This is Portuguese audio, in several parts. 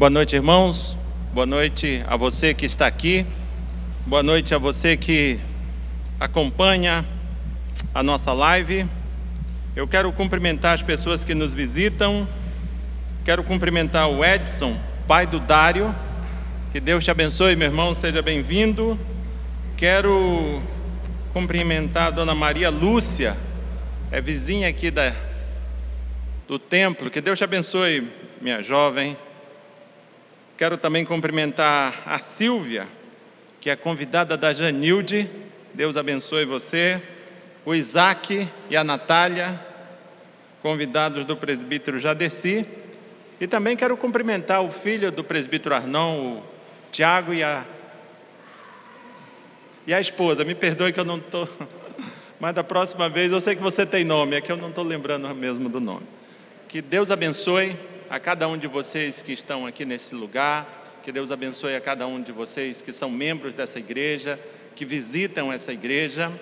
Boa noite, irmãos. Boa noite a você que está aqui. Boa noite a você que acompanha a nossa live. Eu quero cumprimentar as pessoas que nos visitam. Quero cumprimentar o Edson, pai do Dário. Que Deus te abençoe, meu irmão, seja bem-vindo. Quero cumprimentar a dona Maria Lúcia, é vizinha aqui da, do templo. Que Deus te abençoe, minha jovem. Quero também cumprimentar a Silvia, que é convidada da Janilde. Deus abençoe você. O Isaac e a Natália, convidados do presbítero Jadeci. E também quero cumprimentar o filho do presbítero Arnão, o Tiago e a, e a esposa. Me perdoe que eu não estou. Mas da próxima vez, eu sei que você tem nome, é que eu não estou lembrando mesmo do nome. Que Deus abençoe a cada um de vocês que estão aqui nesse lugar, que Deus abençoe a cada um de vocês que são membros dessa igreja, que visitam essa igreja.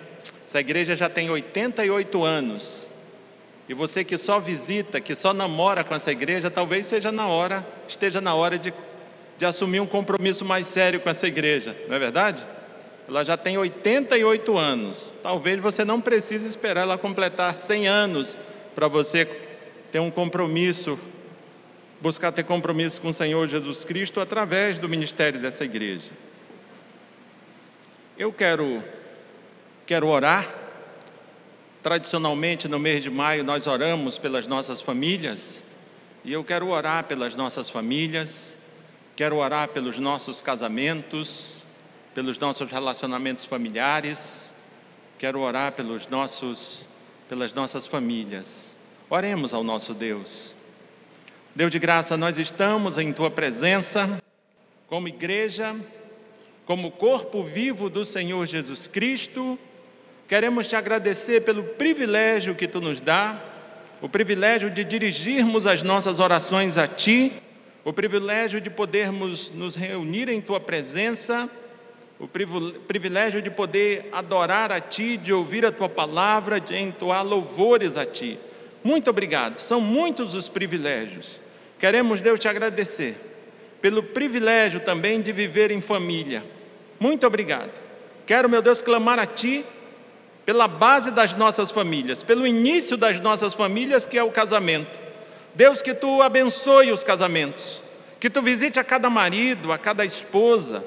Essa igreja já tem 88 anos. E você que só visita, que só namora com essa igreja, talvez seja na hora, esteja na hora de, de assumir um compromisso mais sério com essa igreja, não é verdade? Ela já tem 88 anos. Talvez você não precise esperar ela completar 100 anos para você ter um compromisso buscar ter compromisso com o Senhor Jesus Cristo através do ministério dessa igreja. Eu quero quero orar. Tradicionalmente no mês de maio nós oramos pelas nossas famílias, e eu quero orar pelas nossas famílias, quero orar pelos nossos casamentos, pelos nossos relacionamentos familiares, quero orar pelos nossos pelas nossas famílias. Oremos ao nosso Deus. Deus de graça, nós estamos em tua presença, como igreja, como corpo vivo do Senhor Jesus Cristo. Queremos te agradecer pelo privilégio que tu nos dá, o privilégio de dirigirmos as nossas orações a ti, o privilégio de podermos nos reunir em tua presença, o privilégio de poder adorar a ti, de ouvir a tua palavra, de entoar louvores a ti. Muito obrigado, são muitos os privilégios. Queremos, Deus, te agradecer pelo privilégio também de viver em família. Muito obrigado. Quero, meu Deus, clamar a Ti pela base das nossas famílias, pelo início das nossas famílias, que é o casamento. Deus, que Tu abençoe os casamentos, que Tu visite a cada marido, a cada esposa,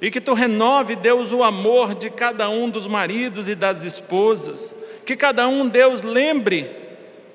e que Tu renove, Deus, o amor de cada um dos maridos e das esposas, que cada um, Deus, lembre,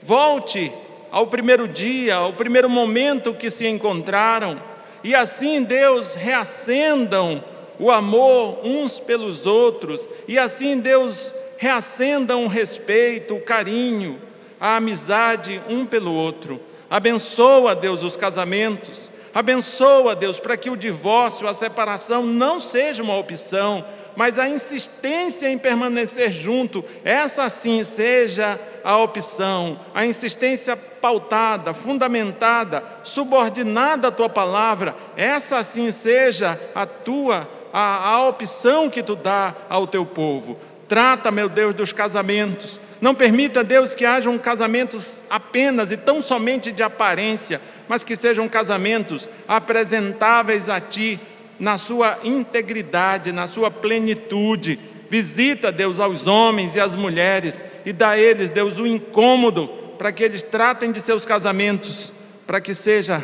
volte ao primeiro dia, ao primeiro momento que se encontraram, e assim, Deus, reacendam o amor uns pelos outros, e assim, Deus, reacendam o respeito, o carinho, a amizade um pelo outro. Abençoa, Deus, os casamentos, abençoa, Deus, para que o divórcio, a separação não seja uma opção, mas a insistência em permanecer junto, essa sim seja a opção, a insistência pautada, fundamentada, subordinada à tua palavra, essa sim seja a tua a, a opção que tu dá ao teu povo. Trata, meu Deus, dos casamentos. Não permita, Deus, que hajam casamentos apenas e tão somente de aparência, mas que sejam casamentos apresentáveis a Ti na sua integridade, na sua plenitude. Visita, Deus, aos homens e às mulheres e dá a eles, Deus, o incômodo para que eles tratem de seus casamentos, para que seja,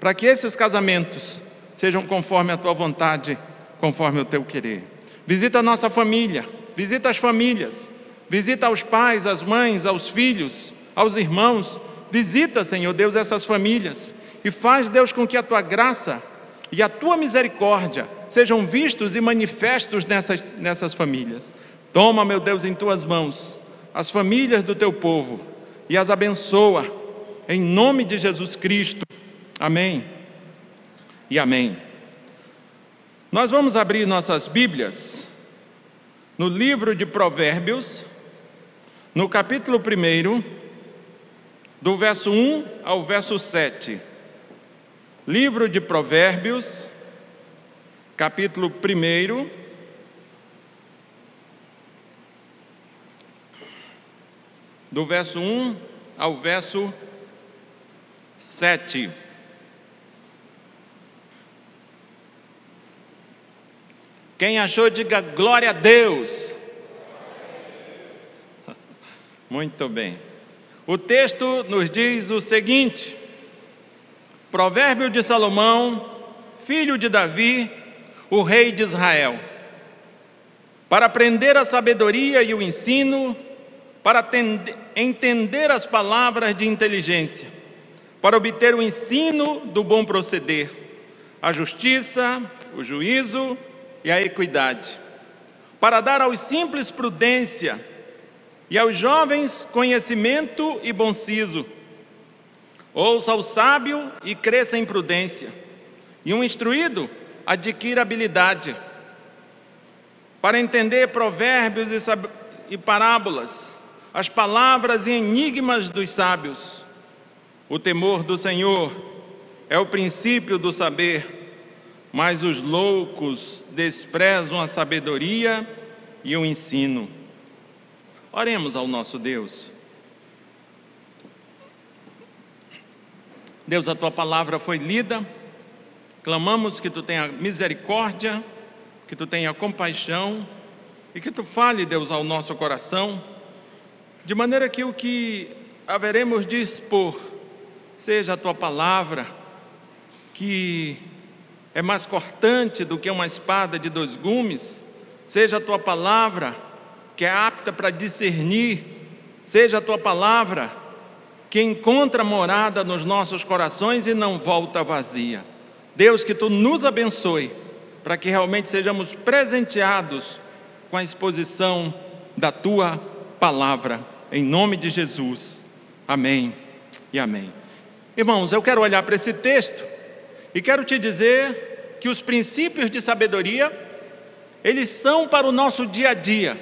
para que esses casamentos sejam conforme a tua vontade, conforme o teu querer. Visita a nossa família, visita as famílias, visita aos pais, às mães, aos filhos, aos irmãos. Visita, Senhor Deus, essas famílias e faz, Deus, com que a tua graça e a tua misericórdia sejam vistos e manifestos nessas, nessas famílias. Toma, meu Deus, em tuas mãos as famílias do teu povo e as abençoa, em nome de Jesus Cristo. Amém e amém. Nós vamos abrir nossas Bíblias no livro de Provérbios, no capítulo 1, do verso 1 ao verso 7. Livro de Provérbios, capítulo 1. Do verso 1 ao verso 7. Quem achou, diga glória a Deus. Muito bem. O texto nos diz o seguinte: Provérbio de Salomão, filho de Davi, o rei de Israel. Para aprender a sabedoria e o ensino, para entender as palavras de inteligência, para obter o ensino do bom proceder, a justiça, o juízo e a equidade, para dar aos simples prudência e aos jovens conhecimento e bom siso. Ouça o sábio e cresça em prudência, e um instruído adquira habilidade para entender provérbios e parábolas, as palavras e enigmas dos sábios. O temor do Senhor é o princípio do saber, mas os loucos desprezam a sabedoria e o ensino. Oremos ao nosso Deus. Deus, a tua palavra foi lida, clamamos que tu tenha misericórdia, que tu tenha compaixão e que tu fale, Deus, ao nosso coração de maneira que o que haveremos de expor seja a tua palavra, que é mais cortante do que uma espada de dois gumes, seja a tua palavra, que é apta para discernir, seja a tua palavra, que encontra morada nos nossos corações e não volta vazia. Deus, que tu nos abençoe, para que realmente sejamos presenteados com a exposição da tua palavra em nome de Jesus. Amém e amém. Irmãos, eu quero olhar para esse texto e quero te dizer que os princípios de sabedoria, eles são para o nosso dia a dia.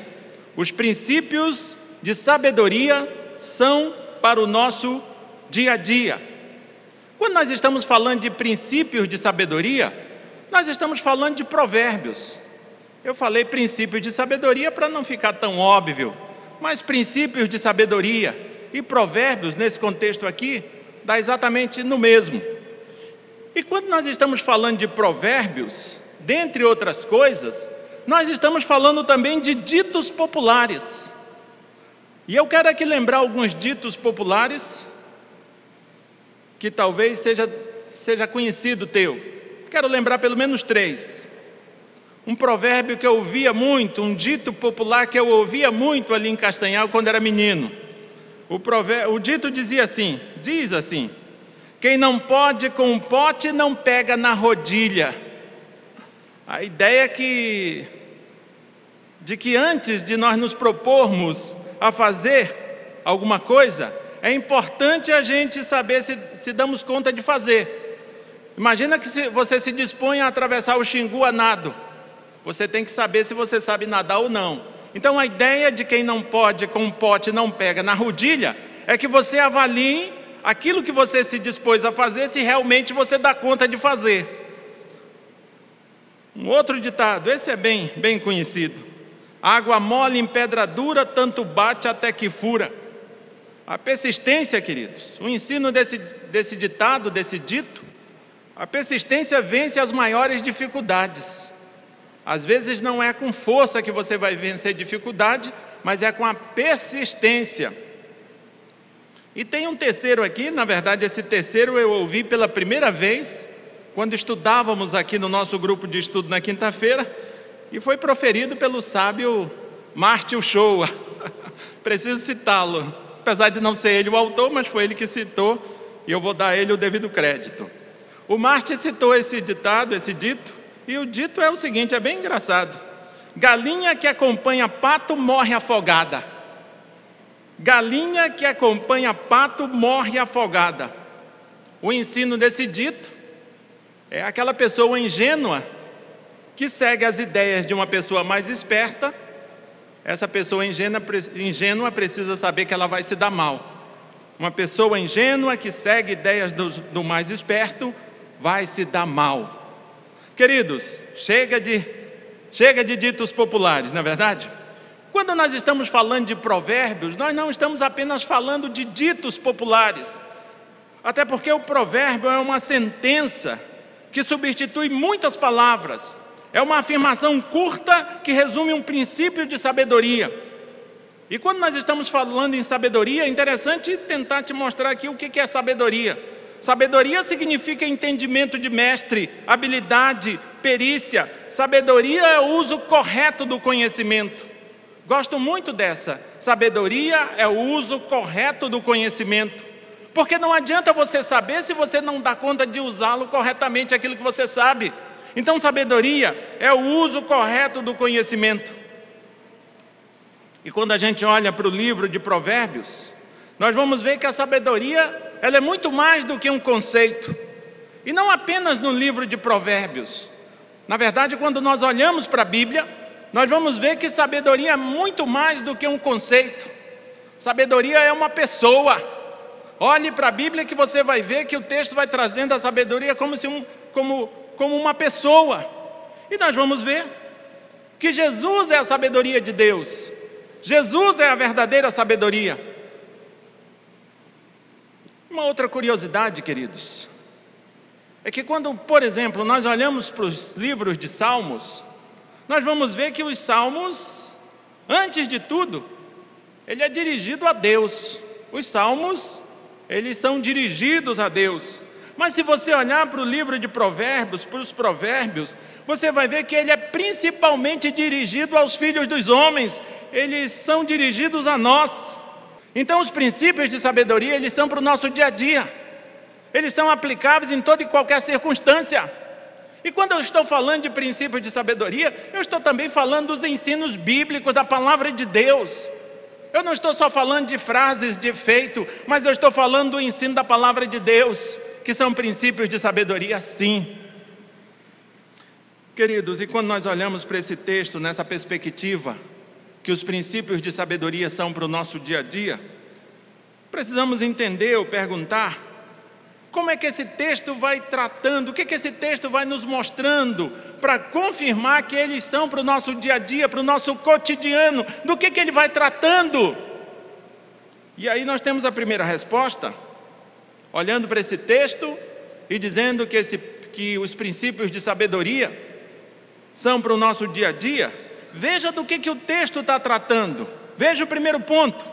Os princípios de sabedoria são para o nosso dia a dia. Quando nós estamos falando de princípios de sabedoria, nós estamos falando de provérbios. Eu falei princípios de sabedoria para não ficar tão óbvio, mas princípios de sabedoria e provérbios, nesse contexto aqui, dá exatamente no mesmo. E quando nós estamos falando de provérbios, dentre outras coisas, nós estamos falando também de ditos populares. E eu quero aqui lembrar alguns ditos populares que talvez seja, seja conhecido teu. Quero lembrar pelo menos três um provérbio que eu ouvia muito, um dito popular que eu ouvia muito ali em Castanhal quando era menino. O, provérbio, o dito dizia assim: diz assim, quem não pode com um pote não pega na rodilha. A ideia que de que antes de nós nos propormos a fazer alguma coisa, é importante a gente saber se, se damos conta de fazer. Imagina que se você se dispõe a atravessar o Xingu a nado. Você tem que saber se você sabe nadar ou não. Então a ideia de quem não pode com um pote não pega na rodilha é que você avalie aquilo que você se dispôs a fazer, se realmente você dá conta de fazer. Um outro ditado, esse é bem, bem conhecido. Água mole em pedra dura, tanto bate até que fura. A persistência, queridos, o ensino desse, desse ditado, desse dito, a persistência vence as maiores dificuldades. Às vezes não é com força que você vai vencer dificuldade, mas é com a persistência. E tem um terceiro aqui, na verdade, esse terceiro eu ouvi pela primeira vez, quando estudávamos aqui no nosso grupo de estudo na quinta-feira, e foi proferido pelo sábio Martin Shoa. Preciso citá-lo, apesar de não ser ele o autor, mas foi ele que citou, e eu vou dar a ele o devido crédito. O Martin citou esse ditado, esse dito, e o dito é o seguinte: é bem engraçado. Galinha que acompanha pato morre afogada. Galinha que acompanha pato morre afogada. O ensino desse dito é aquela pessoa ingênua que segue as ideias de uma pessoa mais esperta. Essa pessoa ingênua, ingênua precisa saber que ela vai se dar mal. Uma pessoa ingênua que segue ideias do, do mais esperto vai se dar mal. Queridos, chega de, chega de ditos populares, não é verdade? Quando nós estamos falando de provérbios, nós não estamos apenas falando de ditos populares, até porque o provérbio é uma sentença que substitui muitas palavras, É uma afirmação curta que resume um princípio de sabedoria. E quando nós estamos falando em sabedoria, é interessante tentar te mostrar aqui o que é sabedoria. Sabedoria significa entendimento de mestre, habilidade, perícia. Sabedoria é o uso correto do conhecimento. Gosto muito dessa. Sabedoria é o uso correto do conhecimento. Porque não adianta você saber se você não dá conta de usá-lo corretamente aquilo que você sabe. Então, sabedoria é o uso correto do conhecimento. E quando a gente olha para o livro de Provérbios, nós vamos ver que a sabedoria ela é muito mais do que um conceito. E não apenas no livro de Provérbios. Na verdade, quando nós olhamos para a Bíblia, nós vamos ver que sabedoria é muito mais do que um conceito. Sabedoria é uma pessoa. Olhe para a Bíblia que você vai ver que o texto vai trazendo a sabedoria como, se um, como como uma pessoa. E nós vamos ver que Jesus é a sabedoria de Deus. Jesus é a verdadeira sabedoria. Uma outra curiosidade, queridos, é que quando, por exemplo, nós olhamos para os livros de Salmos, nós vamos ver que os Salmos, antes de tudo, ele é dirigido a Deus. Os Salmos, eles são dirigidos a Deus. Mas se você olhar para o livro de Provérbios, para os Provérbios, você vai ver que ele é principalmente dirigido aos filhos dos homens, eles são dirigidos a nós. Então, os princípios de sabedoria, eles são para o nosso dia a dia, eles são aplicáveis em toda e qualquer circunstância. E quando eu estou falando de princípios de sabedoria, eu estou também falando dos ensinos bíblicos da palavra de Deus. Eu não estou só falando de frases de efeito, mas eu estou falando do ensino da palavra de Deus que são princípios de sabedoria, sim. Queridos, e quando nós olhamos para esse texto nessa perspectiva, que os princípios de sabedoria são para o nosso dia a dia, precisamos entender ou perguntar como é que esse texto vai tratando, o que, que esse texto vai nos mostrando para confirmar que eles são para o nosso dia a dia, para o nosso cotidiano, do que, que ele vai tratando. E aí nós temos a primeira resposta olhando para esse texto e dizendo que, esse, que os princípios de sabedoria são para o nosso dia a dia, veja do que, que o texto está tratando. Veja o primeiro ponto,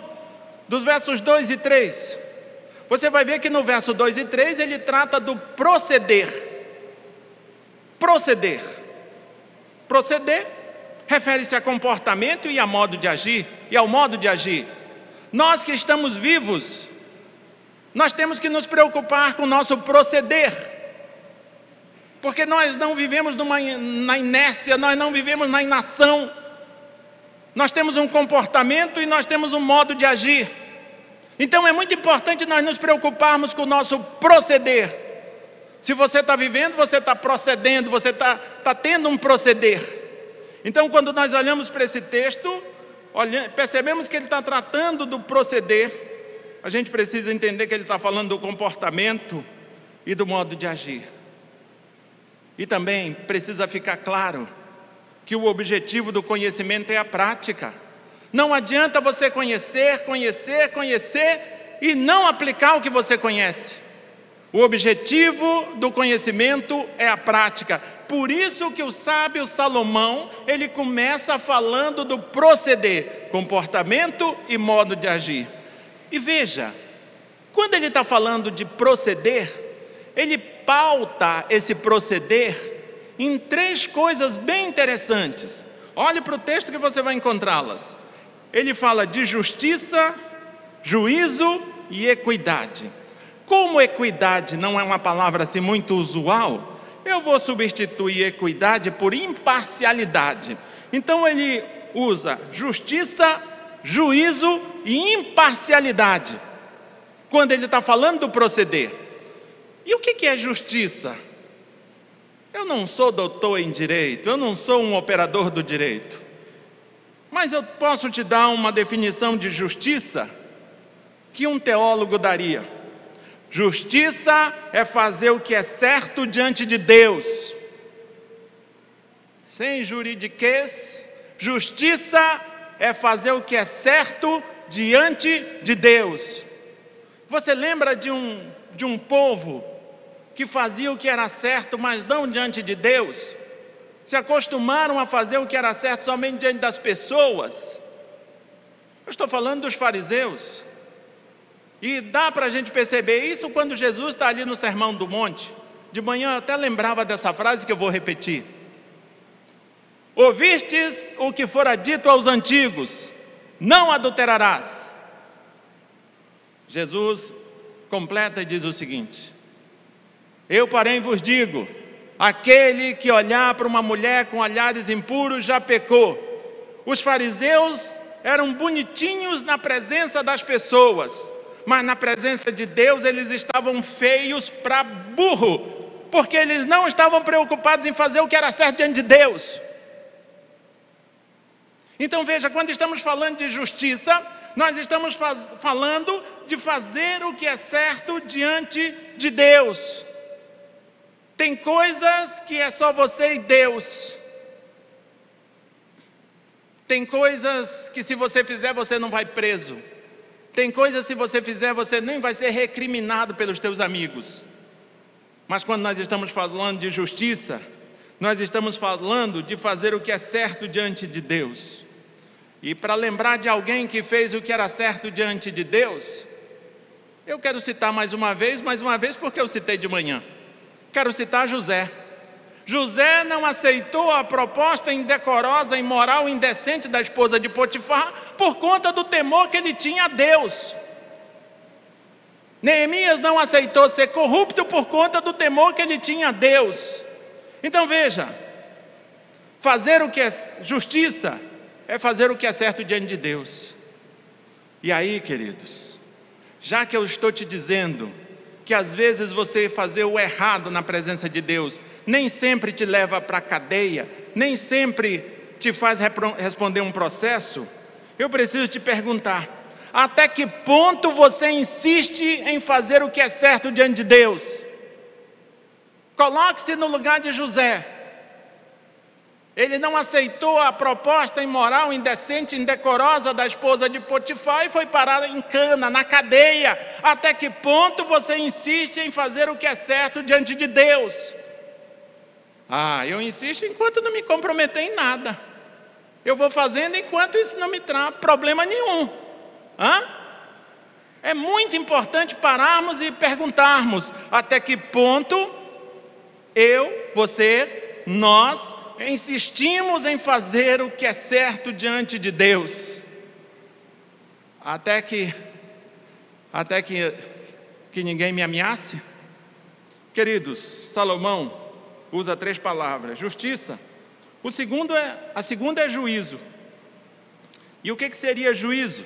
dos versos 2 e 3. Você vai ver que no verso 2 e 3 ele trata do proceder. Proceder. Proceder refere-se a comportamento e a modo de agir, e ao modo de agir. Nós que estamos vivos, nós temos que nos preocupar com o nosso proceder, porque nós não vivemos numa, na inércia, nós não vivemos na inação, nós temos um comportamento e nós temos um modo de agir. Então é muito importante nós nos preocuparmos com o nosso proceder. Se você está vivendo, você está procedendo, você está tá tendo um proceder. Então, quando nós olhamos para esse texto, olha, percebemos que ele está tratando do proceder a gente precisa entender que ele está falando do comportamento e do modo de agir. E também precisa ficar claro que o objetivo do conhecimento é a prática. Não adianta você conhecer, conhecer, conhecer e não aplicar o que você conhece. O objetivo do conhecimento é a prática. Por isso que o sábio Salomão, ele começa falando do proceder, comportamento e modo de agir. E veja, quando ele está falando de proceder, ele pauta esse proceder em três coisas bem interessantes. Olhe para o texto que você vai encontrá-las. Ele fala de justiça, juízo e equidade. Como equidade não é uma palavra assim muito usual, eu vou substituir equidade por imparcialidade. Então ele usa justiça, juízo e imparcialidade, quando ele está falando do proceder. E o que é justiça? Eu não sou doutor em direito, eu não sou um operador do direito, mas eu posso te dar uma definição de justiça que um teólogo daria. Justiça é fazer o que é certo diante de Deus. Sem juridiquês, justiça é fazer o que é certo diante de Deus. Você lembra de um, de um povo que fazia o que era certo, mas não diante de Deus? se acostumaram a fazer o que era certo somente diante das pessoas. Eu estou falando dos fariseus. E dá para a gente perceber isso quando Jesus está ali no Sermão do Monte. De manhã eu até lembrava dessa frase que eu vou repetir. Ouvistes o que fora dito aos antigos: não adulterarás. Jesus completa e diz o seguinte: Eu, porém, vos digo: aquele que olhar para uma mulher com olhares impuros já pecou. Os fariseus eram bonitinhos na presença das pessoas, mas na presença de Deus eles estavam feios para burro, porque eles não estavam preocupados em fazer o que era certo diante de Deus. Então veja, quando estamos falando de justiça, nós estamos falando de fazer o que é certo diante de Deus. Tem coisas que é só você e Deus. Tem coisas que se você fizer você não vai preso. Tem coisas se você fizer você nem vai ser recriminado pelos teus amigos. Mas quando nós estamos falando de justiça, nós estamos falando de fazer o que é certo diante de Deus. E para lembrar de alguém que fez o que era certo diante de Deus, eu quero citar mais uma vez, mais uma vez porque eu citei de manhã. Quero citar José. José não aceitou a proposta indecorosa, imoral, indecente da esposa de Potifar por conta do temor que ele tinha a Deus. Neemias não aceitou ser corrupto por conta do temor que ele tinha a Deus. Então veja, fazer o que é justiça é fazer o que é certo diante de Deus. E aí, queridos, já que eu estou te dizendo que às vezes você fazer o errado na presença de Deus nem sempre te leva para a cadeia, nem sempre te faz responder um processo, eu preciso te perguntar: até que ponto você insiste em fazer o que é certo diante de Deus? Coloque-se no lugar de José. Ele não aceitou a proposta imoral, indecente, indecorosa da esposa de Potifar e foi parar em cana, na cadeia. Até que ponto você insiste em fazer o que é certo diante de Deus? Ah, eu insisto enquanto não me comprometer em nada. Eu vou fazendo enquanto isso não me traz problema nenhum. Hã? É muito importante pararmos e perguntarmos até que ponto eu, você, nós insistimos em fazer o que é certo diante de Deus, até que, até que, que ninguém me ameace. Queridos, Salomão usa três palavras: justiça. O segundo é, a segunda é juízo. E o que, que seria juízo?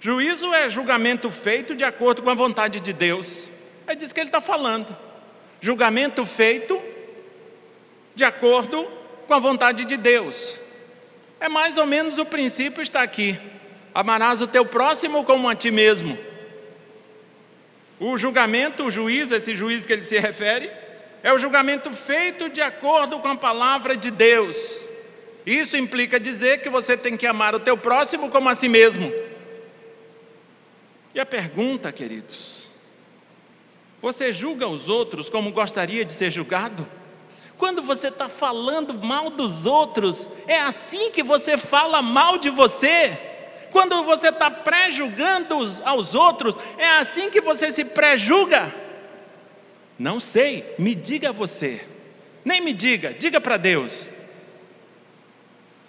Juízo é julgamento feito de acordo com a vontade de Deus. É disso que ele está falando. Julgamento feito de acordo com a vontade de Deus. É mais ou menos o princípio está aqui. Amarás o teu próximo como a ti mesmo. O julgamento, o juiz, esse juiz que ele se refere, é o julgamento feito de acordo com a palavra de Deus. Isso implica dizer que você tem que amar o teu próximo como a si mesmo. E a pergunta, queridos: você julga os outros como gostaria de ser julgado? Quando você está falando mal dos outros, é assim que você fala mal de você. Quando você está pré-julgando aos outros, é assim que você se pré-julga. Não sei, me diga você. Nem me diga, diga para Deus.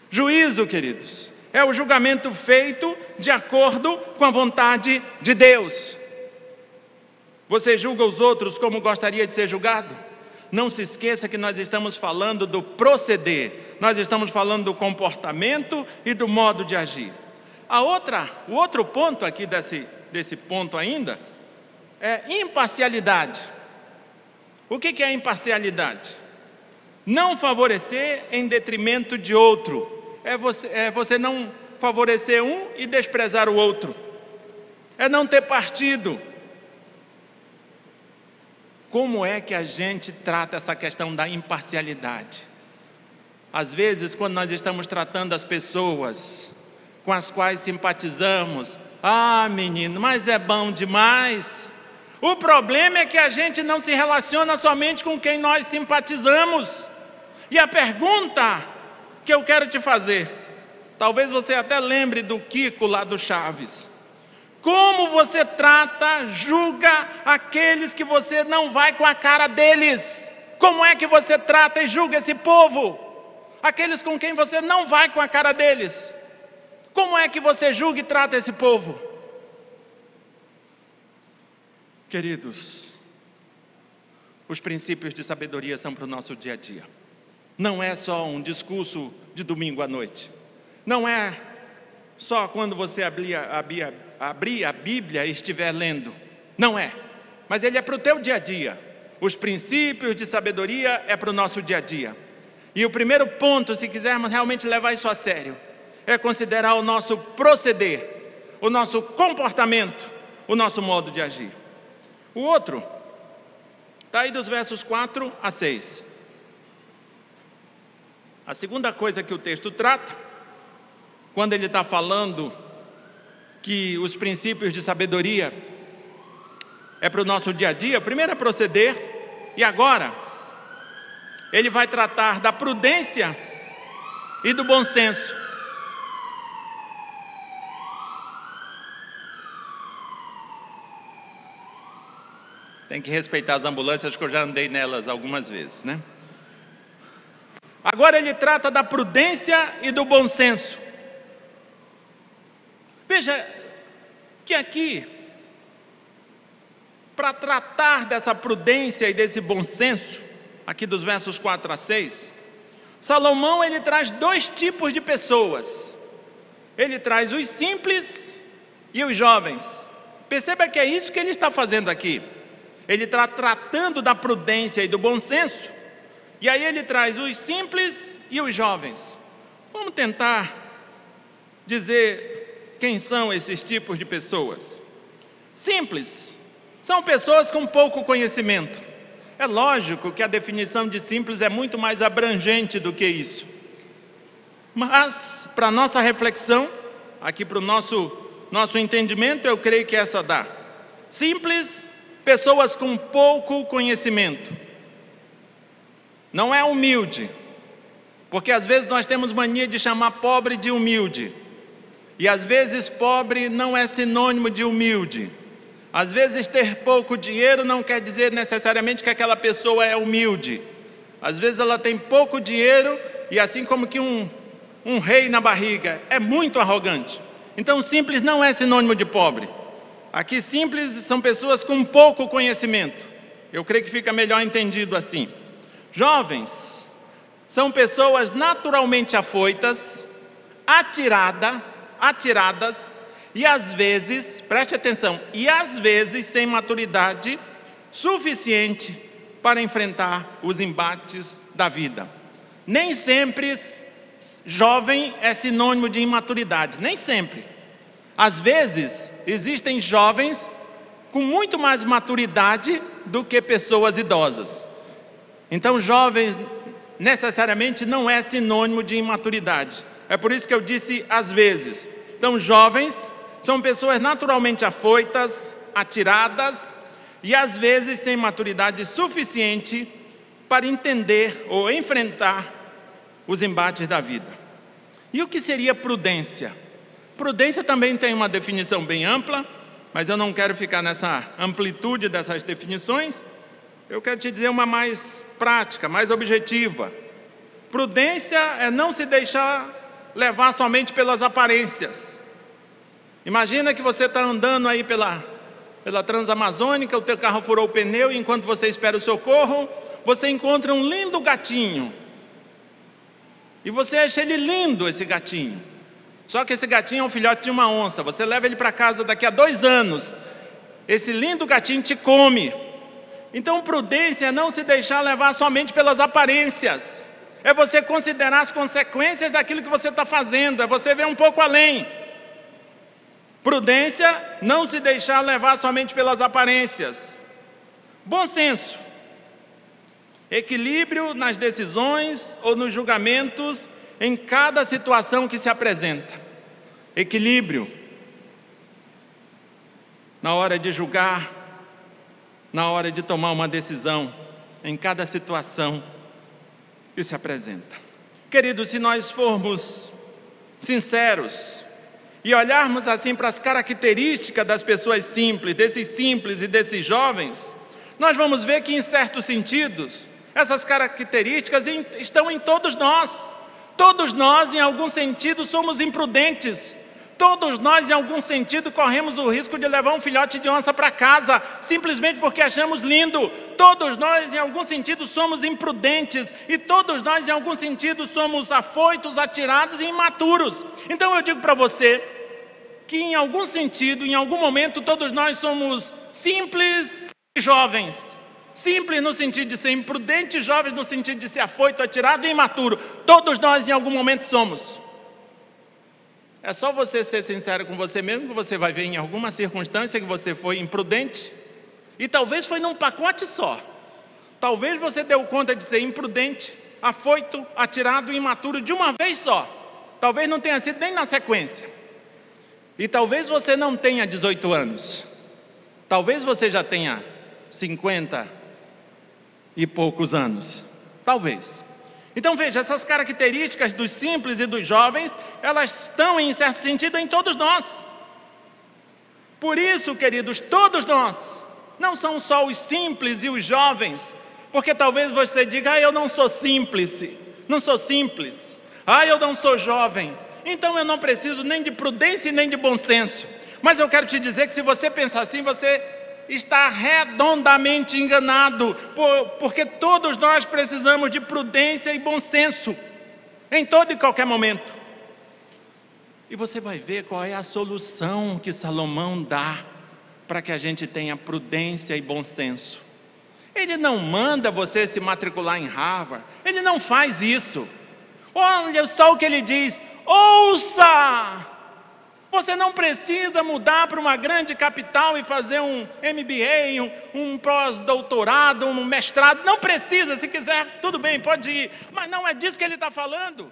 Juízo, queridos, é o julgamento feito de acordo com a vontade de Deus. Você julga os outros como gostaria de ser julgado? Não se esqueça que nós estamos falando do proceder, nós estamos falando do comportamento e do modo de agir. A outra, o outro ponto aqui desse, desse ponto ainda é imparcialidade. O que, que é imparcialidade? Não favorecer em detrimento de outro. É você, é você não favorecer um e desprezar o outro. É não ter partido como é que a gente trata essa questão da imparcialidade? Às vezes, quando nós estamos tratando as pessoas com as quais simpatizamos, ah, menino, mas é bom demais. O problema é que a gente não se relaciona somente com quem nós simpatizamos. E a pergunta que eu quero te fazer, talvez você até lembre do Kiko lá do Chaves. Como você trata, julga aqueles que você não vai com a cara deles? Como é que você trata e julga esse povo? Aqueles com quem você não vai com a cara deles. Como é que você julga e trata esse povo? Queridos, os princípios de sabedoria são para o nosso dia a dia. Não é só um discurso de domingo à noite. Não é só quando você abrir a, abrir a Bíblia e estiver lendo. Não é. Mas ele é para o teu dia a dia. Os princípios de sabedoria é para o nosso dia a dia. E o primeiro ponto, se quisermos realmente levar isso a sério, é considerar o nosso proceder, o nosso comportamento, o nosso modo de agir. O outro, está aí dos versos 4 a 6. A segunda coisa que o texto trata, quando ele está falando que os princípios de sabedoria é para o nosso dia a dia, primeiro é proceder, e agora ele vai tratar da prudência e do bom senso. Tem que respeitar as ambulâncias, que eu já andei nelas algumas vezes, né? Agora ele trata da prudência e do bom senso. Veja que aqui, para tratar dessa prudência e desse bom senso, aqui dos versos 4 a 6, Salomão ele traz dois tipos de pessoas. Ele traz os simples e os jovens. Perceba que é isso que ele está fazendo aqui. Ele está tratando da prudência e do bom senso, e aí ele traz os simples e os jovens. Vamos tentar dizer quem são esses tipos de pessoas. Simples são pessoas com pouco conhecimento. É lógico que a definição de simples é muito mais abrangente do que isso. Mas, para nossa reflexão, aqui para o nosso, nosso entendimento, eu creio que essa dá. Simples, pessoas com pouco conhecimento não é humilde, porque às vezes nós temos mania de chamar pobre de humilde, e às vezes pobre não é sinônimo de humilde. Às vezes ter pouco dinheiro não quer dizer necessariamente que aquela pessoa é humilde. Às vezes ela tem pouco dinheiro e assim como que um, um rei na barriga é muito arrogante. Então simples não é sinônimo de pobre. Aqui simples são pessoas com pouco conhecimento. Eu creio que fica melhor entendido assim. Jovens são pessoas naturalmente afoitas, atirada, atiradas e às vezes, preste atenção, e às vezes sem maturidade suficiente para enfrentar os embates da vida. Nem sempre jovem é sinônimo de imaturidade, nem sempre. Às vezes existem jovens com muito mais maturidade do que pessoas idosas. Então, jovens necessariamente não é sinônimo de imaturidade. É por isso que eu disse às vezes. Então, jovens são pessoas naturalmente afoitas, atiradas e às vezes sem maturidade suficiente para entender ou enfrentar os embates da vida. E o que seria prudência? Prudência também tem uma definição bem ampla, mas eu não quero ficar nessa amplitude dessas definições. Eu quero te dizer uma mais prática, mais objetiva. Prudência é não se deixar levar somente pelas aparências. Imagina que você está andando aí pela, pela Transamazônica, o teu carro furou o pneu e enquanto você espera o socorro, você encontra um lindo gatinho. E você acha ele lindo, esse gatinho. Só que esse gatinho é um filhote de uma onça. Você leva ele para casa daqui a dois anos. Esse lindo gatinho te come. Então, prudência é não se deixar levar somente pelas aparências, é você considerar as consequências daquilo que você está fazendo, é você ver um pouco além. Prudência, não se deixar levar somente pelas aparências. Bom senso, equilíbrio nas decisões ou nos julgamentos em cada situação que se apresenta. Equilíbrio na hora de julgar, na hora de tomar uma decisão, em cada situação. E se apresenta. Queridos, se nós formos sinceros e olharmos assim para as características das pessoas simples, desses simples e desses jovens, nós vamos ver que, em certos sentidos, essas características estão em todos nós. Todos nós, em algum sentido, somos imprudentes. Todos nós, em algum sentido, corremos o risco de levar um filhote de onça para casa, simplesmente porque achamos lindo. Todos nós, em algum sentido, somos imprudentes. E todos nós, em algum sentido, somos afoitos, atirados e imaturos. Então eu digo para você que, em algum sentido, em algum momento, todos nós somos simples e jovens. Simples no sentido de ser imprudente, jovens no sentido de ser afoito, atirado e imaturo. Todos nós, em algum momento, somos. É só você ser sincero com você mesmo que você vai ver em alguma circunstância que você foi imprudente. E talvez foi num pacote só. Talvez você deu conta de ser imprudente, afoito, atirado imaturo de uma vez só. Talvez não tenha sido nem na sequência. E talvez você não tenha 18 anos. Talvez você já tenha 50 e poucos anos. Talvez. Então veja, essas características dos simples e dos jovens, elas estão em certo sentido em todos nós. Por isso, queridos, todos nós, não são só os simples e os jovens, porque talvez você diga, ah, eu não sou simples, não sou simples, ah, eu não sou jovem, então eu não preciso nem de prudência e nem de bom senso. Mas eu quero te dizer que se você pensar assim, você está redondamente enganado, porque todos nós precisamos de prudência e bom senso, em todo e qualquer momento. E você vai ver qual é a solução que Salomão dá para que a gente tenha prudência e bom senso. Ele não manda você se matricular em Harvard, ele não faz isso. Olha só o que ele diz: ouça! Você não precisa mudar para uma grande capital e fazer um MBA, um, um pós-doutorado, um mestrado. Não precisa, se quiser, tudo bem, pode ir. Mas não é disso que ele está falando.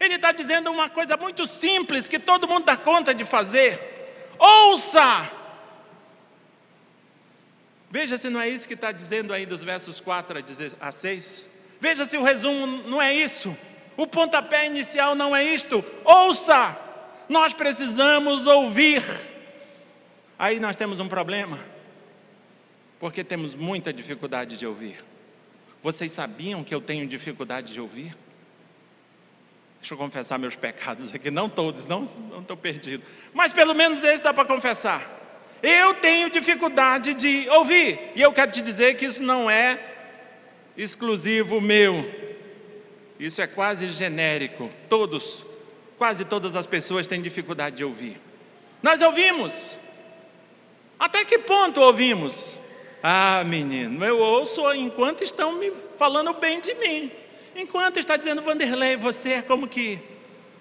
Ele está dizendo uma coisa muito simples que todo mundo dá conta de fazer. Ouça! Veja se não é isso que está dizendo aí dos versos 4 a 6. Veja se o resumo não é isso. O pontapé inicial não é isto. Ouça! Nós precisamos ouvir. Aí nós temos um problema, porque temos muita dificuldade de ouvir. Vocês sabiam que eu tenho dificuldade de ouvir? Deixa eu confessar meus pecados aqui, não todos, não estou perdido, mas pelo menos esse dá para confessar. Eu tenho dificuldade de ouvir, e eu quero te dizer que isso não é exclusivo meu, isso é quase genérico, todos quase todas as pessoas têm dificuldade de ouvir. Nós ouvimos. Até que ponto ouvimos? Ah, menino, eu ouço enquanto estão me falando bem de mim. Enquanto está dizendo, Vanderlei, você é como que.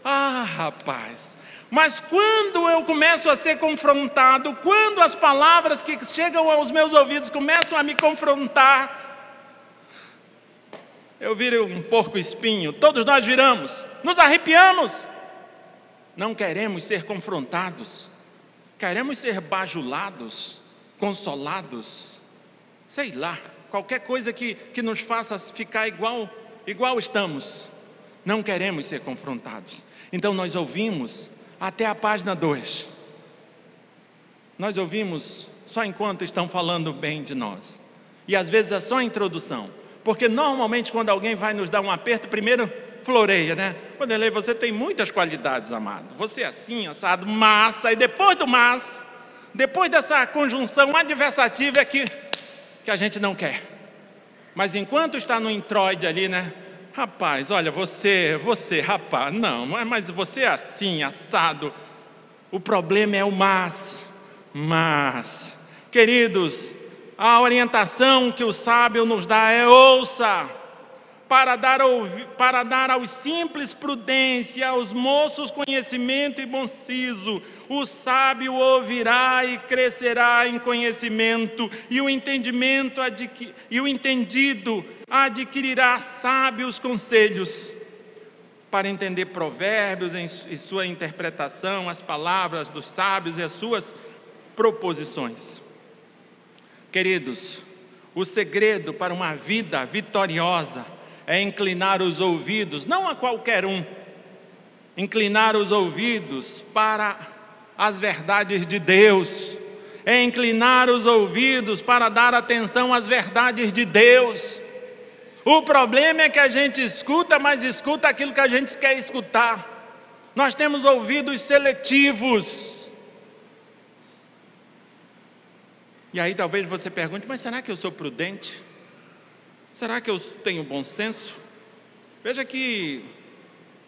Ah, rapaz. Mas quando eu começo a ser confrontado, quando as palavras que chegam aos meus ouvidos começam a me confrontar, eu viro um porco espinho, todos nós viramos, nos arrepiamos. Não queremos ser confrontados, queremos ser bajulados, consolados, sei lá, qualquer coisa que, que nos faça ficar igual, igual estamos. Não queremos ser confrontados. Então nós ouvimos até a página 2. Nós ouvimos só enquanto estão falando bem de nós. E às vezes é só a introdução. Porque normalmente quando alguém vai nos dar um aperto, primeiro floreia, né? Vanderlei, você tem muitas qualidades, amado. Você é assim, assado, massa, e depois do mas, depois dessa conjunção adversativa é que, que a gente não quer. Mas enquanto está no introide ali, né? Rapaz, olha, você, você, rapaz, não, mas você é assim, assado. O problema é o mas, mas. Queridos, a orientação que o sábio nos dá é ouça para dar, para dar aos simples prudência, aos moços conhecimento e bom siso. O sábio ouvirá e crescerá em conhecimento, e o entendimento e o entendido adquirirá sábios conselhos para entender provérbios em, em sua interpretação, as palavras dos sábios e as suas proposições. Queridos, o segredo para uma vida vitoriosa é inclinar os ouvidos, não a qualquer um, inclinar os ouvidos para as verdades de Deus, é inclinar os ouvidos para dar atenção às verdades de Deus. O problema é que a gente escuta, mas escuta aquilo que a gente quer escutar. Nós temos ouvidos seletivos. E aí talvez você pergunte: mas será que eu sou prudente? Será que eu tenho bom senso? Veja que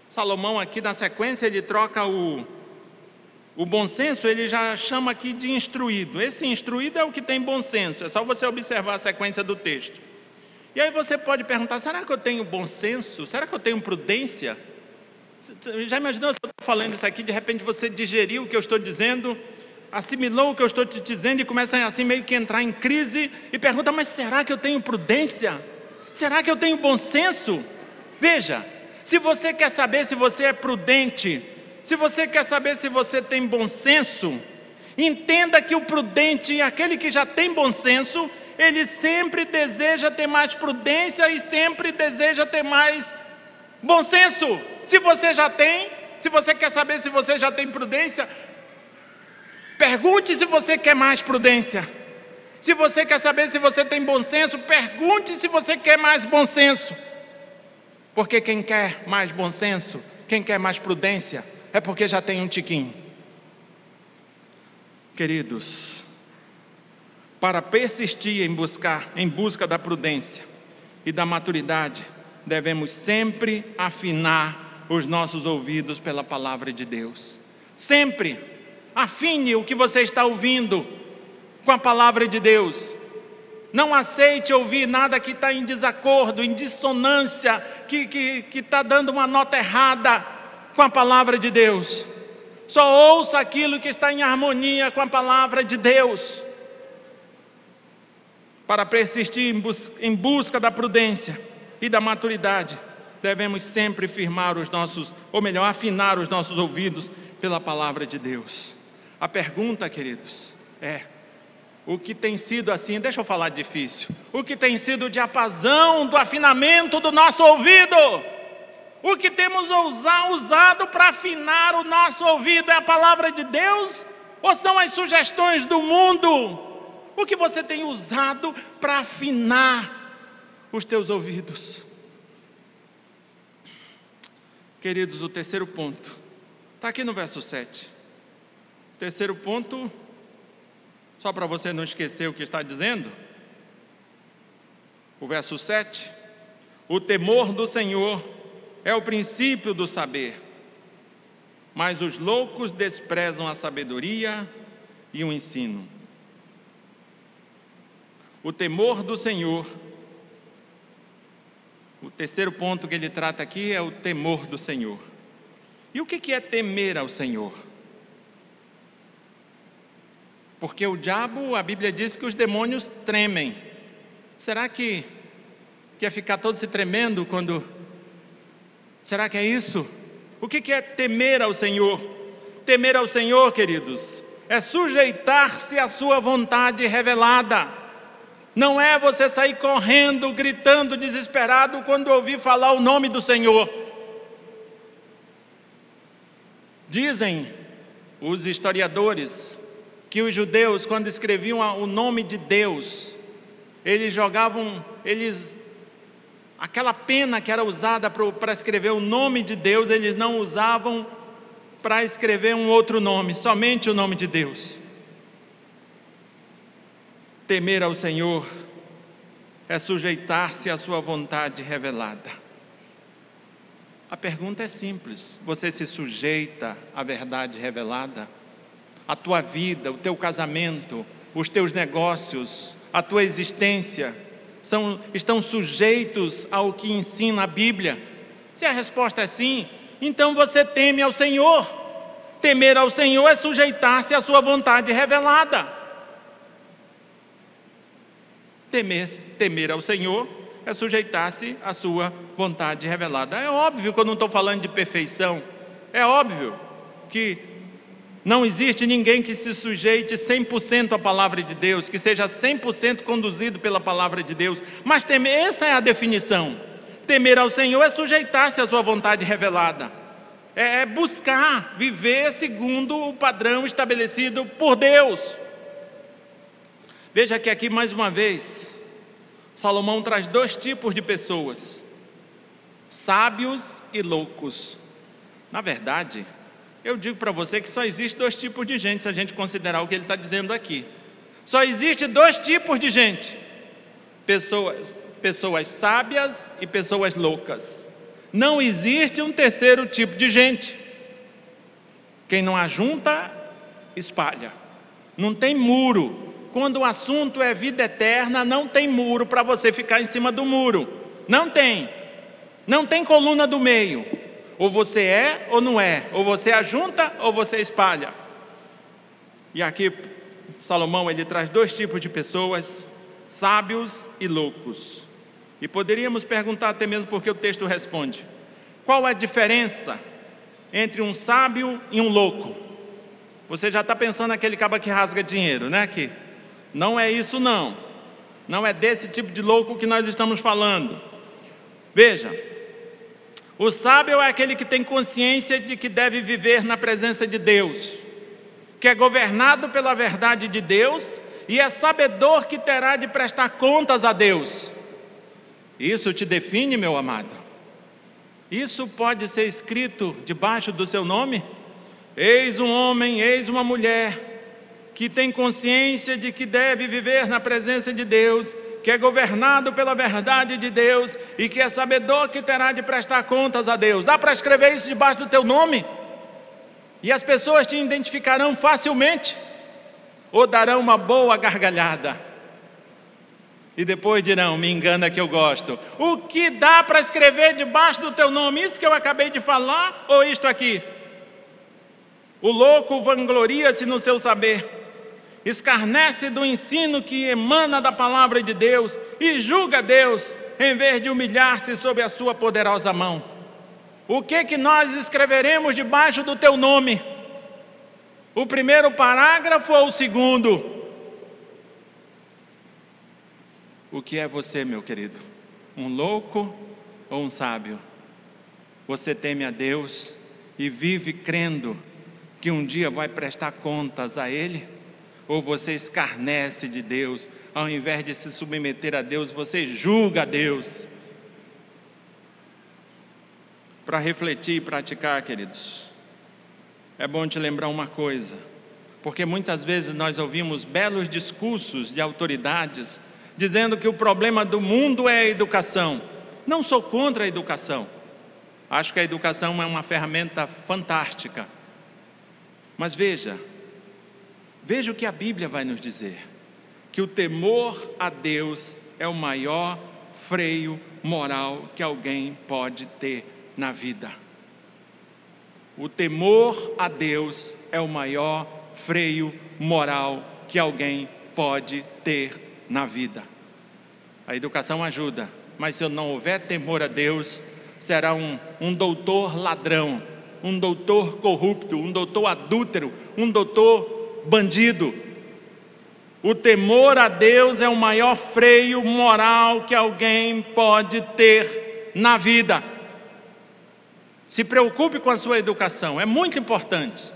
Salomão aqui na sequência ele troca o, o bom senso, ele já chama aqui de instruído. Esse instruído é o que tem bom senso, é só você observar a sequência do texto. E aí você pode perguntar: será que eu tenho bom senso? Será que eu tenho prudência? Já imaginou se eu estou falando isso aqui, de repente você digeriu o que eu estou dizendo, assimilou o que eu estou te dizendo e começa assim meio que entrar em crise e pergunta: mas será que eu tenho prudência? Será que eu tenho bom senso? Veja, se você quer saber se você é prudente, se você quer saber se você tem bom senso, entenda que o prudente, aquele que já tem bom senso, ele sempre deseja ter mais prudência e sempre deseja ter mais bom senso. Se você já tem, se você quer saber se você já tem prudência, pergunte se você quer mais prudência. Se você quer saber se você tem bom senso, pergunte se você quer mais bom senso. Porque quem quer mais bom senso, quem quer mais prudência, é porque já tem um tiquinho. Queridos, para persistir em buscar, em busca da prudência e da maturidade, devemos sempre afinar os nossos ouvidos pela palavra de Deus. Sempre afine o que você está ouvindo com a palavra de Deus. Não aceite ouvir nada que está em desacordo, em dissonância, que está que, que tá dando uma nota errada com a palavra de Deus. Só ouça aquilo que está em harmonia com a palavra de Deus. Para persistir em, bus em busca da prudência e da maturidade, devemos sempre firmar os nossos, ou melhor, afinar os nossos ouvidos pela palavra de Deus. A pergunta, queridos, é: o que tem sido assim, deixa eu falar difícil, o que tem sido o diapasão do afinamento do nosso ouvido? O que temos usado para afinar o nosso ouvido é a palavra de Deus ou são as sugestões do mundo? O que você tem usado para afinar os teus ouvidos. Queridos, o terceiro ponto está aqui no verso 7. Terceiro ponto, só para você não esquecer o que está dizendo, o verso 7: o temor do Senhor é o princípio do saber, mas os loucos desprezam a sabedoria e o ensino. O temor do Senhor o terceiro ponto que ele trata aqui é o temor do Senhor. E o que é temer ao Senhor? Porque o diabo, a Bíblia diz que os demônios tremem. Será que quer ficar todo se tremendo quando. Será que é isso? O que é temer ao Senhor? Temer ao Senhor, queridos, é sujeitar-se à Sua vontade revelada. Não é você sair correndo, gritando, desesperado quando ouvir falar o nome do Senhor. Dizem os historiadores que os judeus, quando escreviam o nome de Deus, eles jogavam, eles aquela pena que era usada para escrever o nome de Deus, eles não usavam para escrever um outro nome, somente o nome de Deus. Temer ao Senhor é sujeitar-se à Sua vontade revelada. A pergunta é simples: você se sujeita à verdade revelada? A tua vida, o teu casamento, os teus negócios, a tua existência são, estão sujeitos ao que ensina a Bíblia? Se a resposta é sim, então você teme ao Senhor. Temer ao Senhor é sujeitar-se à Sua vontade revelada. Temer, temer ao Senhor é sujeitar-se à sua vontade revelada. É óbvio que eu não estou falando de perfeição, é óbvio que não existe ninguém que se sujeite 100% à palavra de Deus, que seja 100% conduzido pela palavra de Deus, mas temer, essa é a definição. Temer ao Senhor é sujeitar-se à sua vontade revelada, é, é buscar viver segundo o padrão estabelecido por Deus. Veja que aqui mais uma vez, Salomão traz dois tipos de pessoas: sábios e loucos. Na verdade, eu digo para você que só existe dois tipos de gente se a gente considerar o que ele está dizendo aqui. Só existe dois tipos de gente: pessoas pessoas sábias e pessoas loucas. Não existe um terceiro tipo de gente. Quem não ajunta, espalha. Não tem muro. Quando o assunto é vida eterna, não tem muro para você ficar em cima do muro. Não tem. Não tem coluna do meio. Ou você é ou não é. Ou você ajunta ou você espalha. E aqui Salomão ele traz dois tipos de pessoas, sábios e loucos. E poderíamos perguntar até mesmo porque o texto responde: qual a diferença entre um sábio e um louco? Você já está pensando naquele caba que rasga dinheiro, né? Que não é isso, não. Não é desse tipo de louco que nós estamos falando. Veja, o sábio é aquele que tem consciência de que deve viver na presença de Deus, que é governado pela verdade de Deus e é sabedor que terá de prestar contas a Deus. Isso te define, meu amado? Isso pode ser escrito debaixo do seu nome? Eis um homem, eis uma mulher que tem consciência de que deve viver na presença de Deus, que é governado pela verdade de Deus e que é sabedor que terá de prestar contas a Deus. Dá para escrever isso debaixo do teu nome? E as pessoas te identificarão facilmente ou darão uma boa gargalhada? E depois dirão: me engana que eu gosto. O que dá para escrever debaixo do teu nome? Isso que eu acabei de falar ou isto aqui? O louco vangloria-se no seu saber, escarnece do ensino que emana da palavra de Deus e julga Deus em vez de humilhar-se sob a sua poderosa mão. O que que nós escreveremos debaixo do teu nome? O primeiro parágrafo ou o segundo? O que é você, meu querido? Um louco ou um sábio? Você teme a Deus e vive crendo que um dia vai prestar contas a Ele? Ou você escarnece de Deus, ao invés de se submeter a Deus, você julga a Deus? Para refletir e praticar, queridos, é bom te lembrar uma coisa, porque muitas vezes nós ouvimos belos discursos de autoridades dizendo que o problema do mundo é a educação. Não sou contra a educação. Acho que a educação é uma ferramenta fantástica. Mas veja, veja o que a Bíblia vai nos dizer: que o temor a Deus é o maior freio moral que alguém pode ter na vida. O temor a Deus é o maior freio moral que alguém pode ter na vida. A educação ajuda, mas se eu não houver temor a Deus, será um, um doutor ladrão, um doutor corrupto, um doutor adúltero, um doutor bandido. O temor a Deus é o maior freio moral que alguém pode ter na vida. Se preocupe com a sua educação, é muito importante.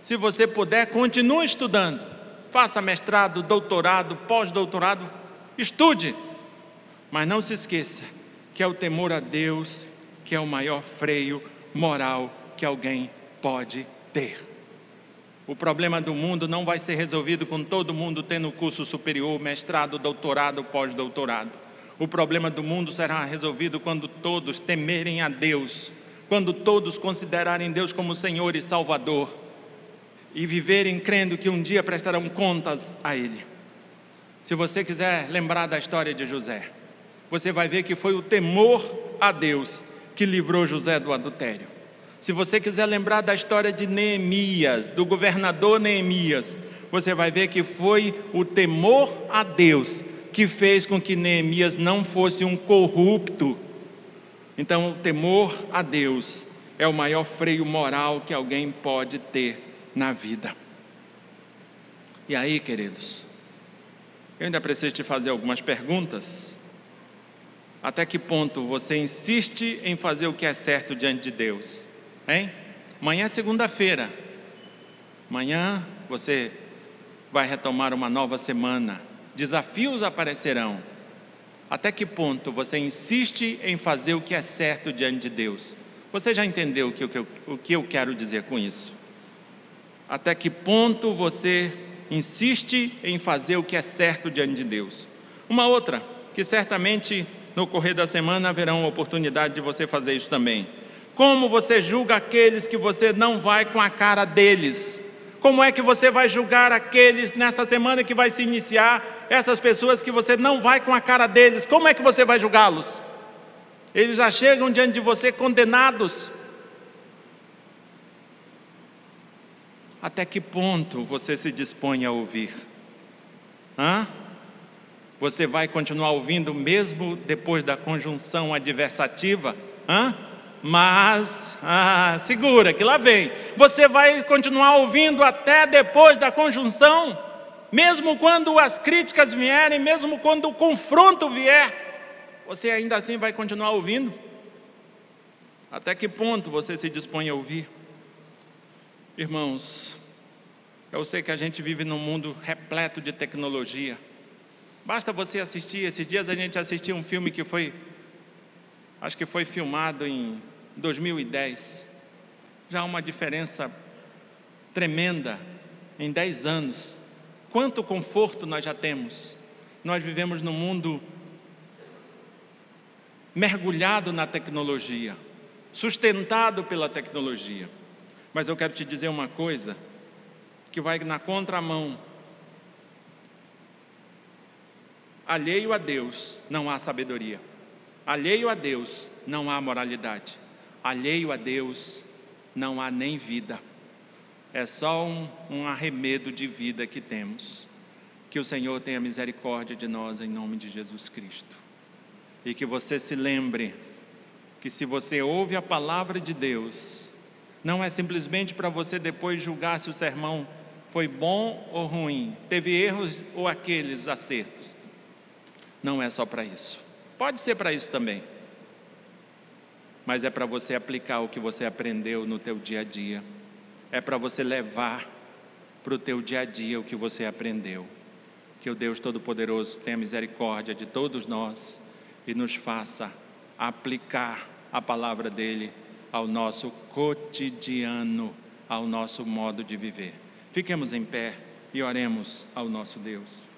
Se você puder, continue estudando faça mestrado, doutorado, pós-doutorado, estude, mas não se esqueça que é o temor a Deus que é o maior freio moral que alguém pode ter. O problema do mundo não vai ser resolvido com todo mundo tendo curso superior, mestrado, doutorado, pós-doutorado. O problema do mundo será resolvido quando todos temerem a Deus, quando todos considerarem Deus como Senhor e Salvador e viverem crendo que um dia prestarão contas a Ele. Se você quiser lembrar da história de José, você vai ver que foi o temor a Deus que livrou José do adultério. Se você quiser lembrar da história de Neemias, do governador Neemias, você vai ver que foi o temor a Deus que fez com que Neemias não fosse um corrupto. Então, o temor a Deus é o maior freio moral que alguém pode ter na vida. E aí, queridos, eu ainda preciso te fazer algumas perguntas. Até que ponto você insiste em fazer o que é certo diante de Deus? Hein? Amanhã é segunda-feira. Amanhã você vai retomar uma nova semana. Desafios aparecerão. Até que ponto você insiste em fazer o que é certo diante de Deus? Você já entendeu o que, eu, o que eu quero dizer com isso? Até que ponto você insiste em fazer o que é certo diante de Deus? Uma outra, que certamente no correr da semana haverá uma oportunidade de você fazer isso também. Como você julga aqueles que você não vai com a cara deles? Como é que você vai julgar aqueles nessa semana que vai se iniciar, essas pessoas que você não vai com a cara deles? Como é que você vai julgá-los? Eles já chegam diante de você condenados. Até que ponto você se dispõe a ouvir? Hã? Você vai continuar ouvindo mesmo depois da conjunção adversativa? Hã? Mas, ah, segura que lá vem. Você vai continuar ouvindo até depois da conjunção, mesmo quando as críticas vierem, mesmo quando o confronto vier, você ainda assim vai continuar ouvindo? Até que ponto você se dispõe a ouvir? Irmãos, eu sei que a gente vive num mundo repleto de tecnologia. Basta você assistir. Esses dias a gente assistiu um filme que foi, acho que foi filmado em 2010. Já há uma diferença tremenda em 10 anos. Quanto conforto nós já temos. Nós vivemos num mundo mergulhado na tecnologia, sustentado pela tecnologia. Mas eu quero te dizer uma coisa que vai na contramão. Alheio a Deus não há sabedoria. Alheio a Deus não há moralidade alheio a Deus, não há nem vida. É só um, um arremedo de vida que temos. Que o Senhor tenha misericórdia de nós em nome de Jesus Cristo. E que você se lembre que se você ouve a palavra de Deus, não é simplesmente para você depois julgar se o sermão foi bom ou ruim, teve erros ou aqueles acertos. Não é só para isso. Pode ser para isso também mas é para você aplicar o que você aprendeu no teu dia a dia. É para você levar para o teu dia a dia o que você aprendeu. Que o Deus Todo-Poderoso tenha misericórdia de todos nós e nos faça aplicar a palavra dele ao nosso cotidiano, ao nosso modo de viver. Fiquemos em pé e oremos ao nosso Deus.